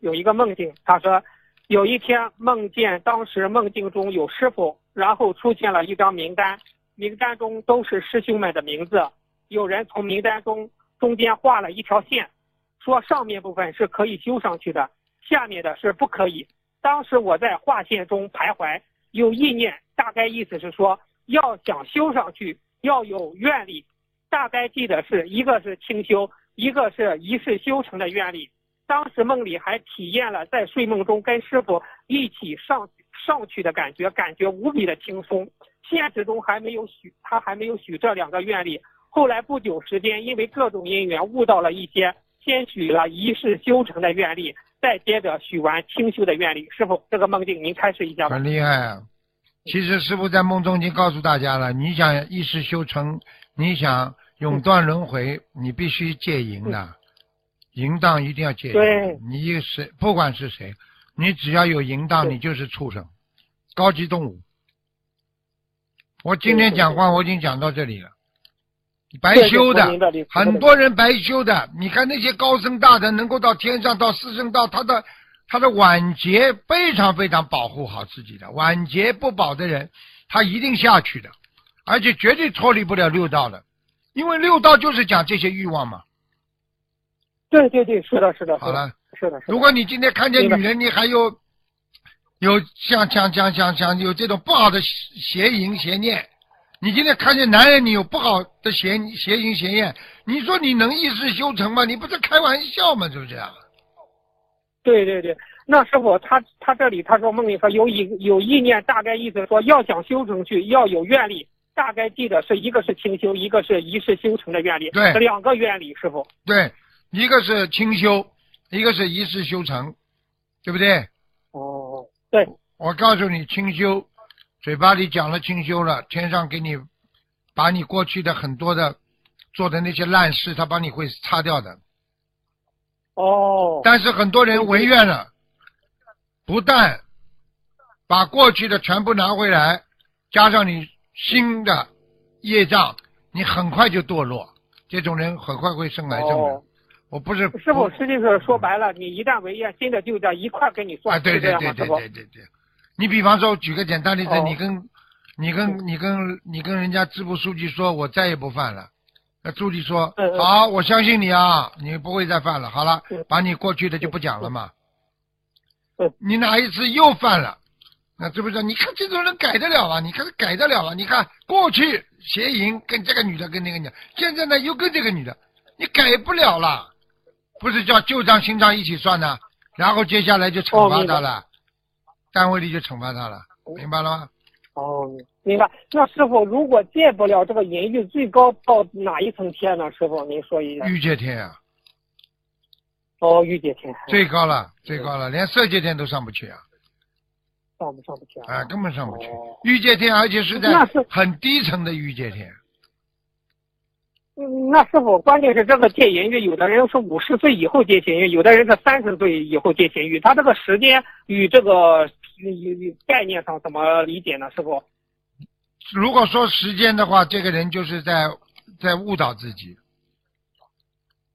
有一个梦境，他说有一天梦见当时梦境中有师傅，然后出现了一张名单，名单中都是师兄们的名字，有人从名单中中间画了一条线，说上面部分是可以修上去的，下面的是不可以。当时我在画线中徘徊，有意念，大概意思是说要想修上去要有愿力，大概记得是一个是清修，一个是一世修成的愿力。当时梦里还体验了在睡梦中跟师傅一起上上去的感觉，感觉无比的轻松。现实中还没有许他还没有许这两个愿力。后来不久时间，因为各种因缘悟到了一些，先许了一世修成的愿力。再接着许完清修的愿力，师傅，这个梦境您开始一下吧。很厉害啊！其实师傅在梦中已经告诉大家了，你想一世修成，你想永断轮回，你必须戒淫的，淫荡一定要戒。对，你谁不管是谁，你只要有淫荡，你就是畜生，高级动物。我今天讲话我已经讲到这里了。白修的很多人白修的，你看那些高僧大德能够到天上到四圣道，他的他的晚节非常非常保护好自己的，晚节不保的人，他一定下去的，而且绝对脱离不了六道的，因为六道就是讲这些欲望嘛。对对对，是的，是的。好了，是的。如果你今天看见女人，你还有有像像像像像有这种不好的邪淫邪念。你今天看见男人，你有不好的邪邪淫邪念，你说你能一世修成吗？你不是开玩笑吗？是不是啊？对对对，那师傅他他这里他说梦里说有意有意念，大概意思说要想修成去要有愿力，大概记得是一个是清修，一个是一世修成的愿力，对，两个愿力，师傅。对，一个是清修，一个是一世修成，对不对？哦，对。我告诉你，清修。嘴巴里讲了清修了，天上给你把你过去的很多的做的那些烂事，他帮你会擦掉的。哦。但是很多人违愿了，不但把过去的全部拿回来，加上你新的业障，你很快就堕落。这种人很快会生癌症的。我不是。师傅，实际是说白了，你一旦违约，新的旧的一块给你算，啊对对对对对对对。你比方说，举个简单例子，你跟，你跟你跟你跟人家支部书记说，我再也不犯了。那书记说，好，我相信你啊，你不会再犯了。好了，把你过去的就不讲了嘛。你哪一次又犯了？那知不知道？你看这种人改得了啊？你看改得了啊？你看过去邪淫跟这个女的跟那个女的，现在呢又跟这个女的，你改不了了。不是叫旧账新账一起算的，然后接下来就惩罚他了。单位里就惩罚他了，明白了吗？哦，明白。那师傅，如果戒不了这个淫欲，最高到哪一层天呢？师傅，您说一下。欲界天啊。哦，欲界天。最高了，最高了，连色界天都上不去啊。上不上不去啊？啊，根本上不去。欲界天，而且是在很低层的欲界天。嗯，那师傅，关键是这个戒淫欲，有的人是五十岁以后戒淫欲，有的人是三十岁以后戒淫欲，他这个时间与这个。你概念上怎么理解呢，师傅？如果说时间的话，这个人就是在在误导自己。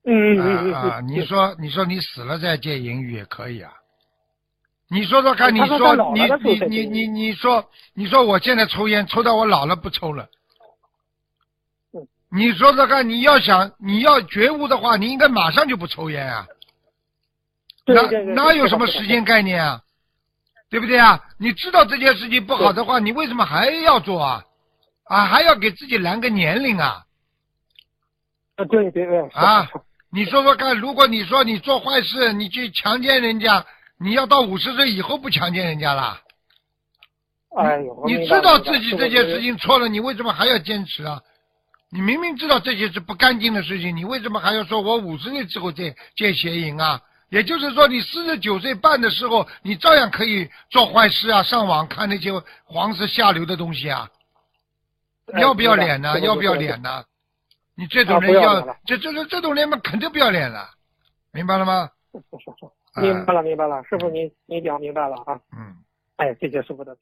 嗯嗯嗯啊！你说你说你死了再戒淫欲也可以啊。你说说看，你说你你你你你说你说我现在抽烟抽到我老了不抽了。你说说看，你要想你要觉悟的话，你应该马上就不抽烟啊。哪哪有什么时间概念啊？对不对啊？你知道这件事情不好的话，你为什么还要做啊？啊，还要给自己拦个年龄啊？啊，对对对。啊，你说说看，如果你说你做坏事，你去强奸人家，你要到五十岁以后不强奸人家啦？哎呦，你知道自己这件事情错了，你为什么还要坚持啊？你明明知道这些是不干净的事情，你为什么还要说我五十岁之后再戒邪淫啊？也就是说，你四十九岁半的时候，你照样可以做坏事啊，上网看那些黄色下流的东西啊，要不要脸呢？要不要脸呢？你这种人要，这这这这种人嘛，肯定不要脸了，明白了吗？明白了，明白了，师傅，您您讲明白了啊。嗯。哎，谢谢师傅的。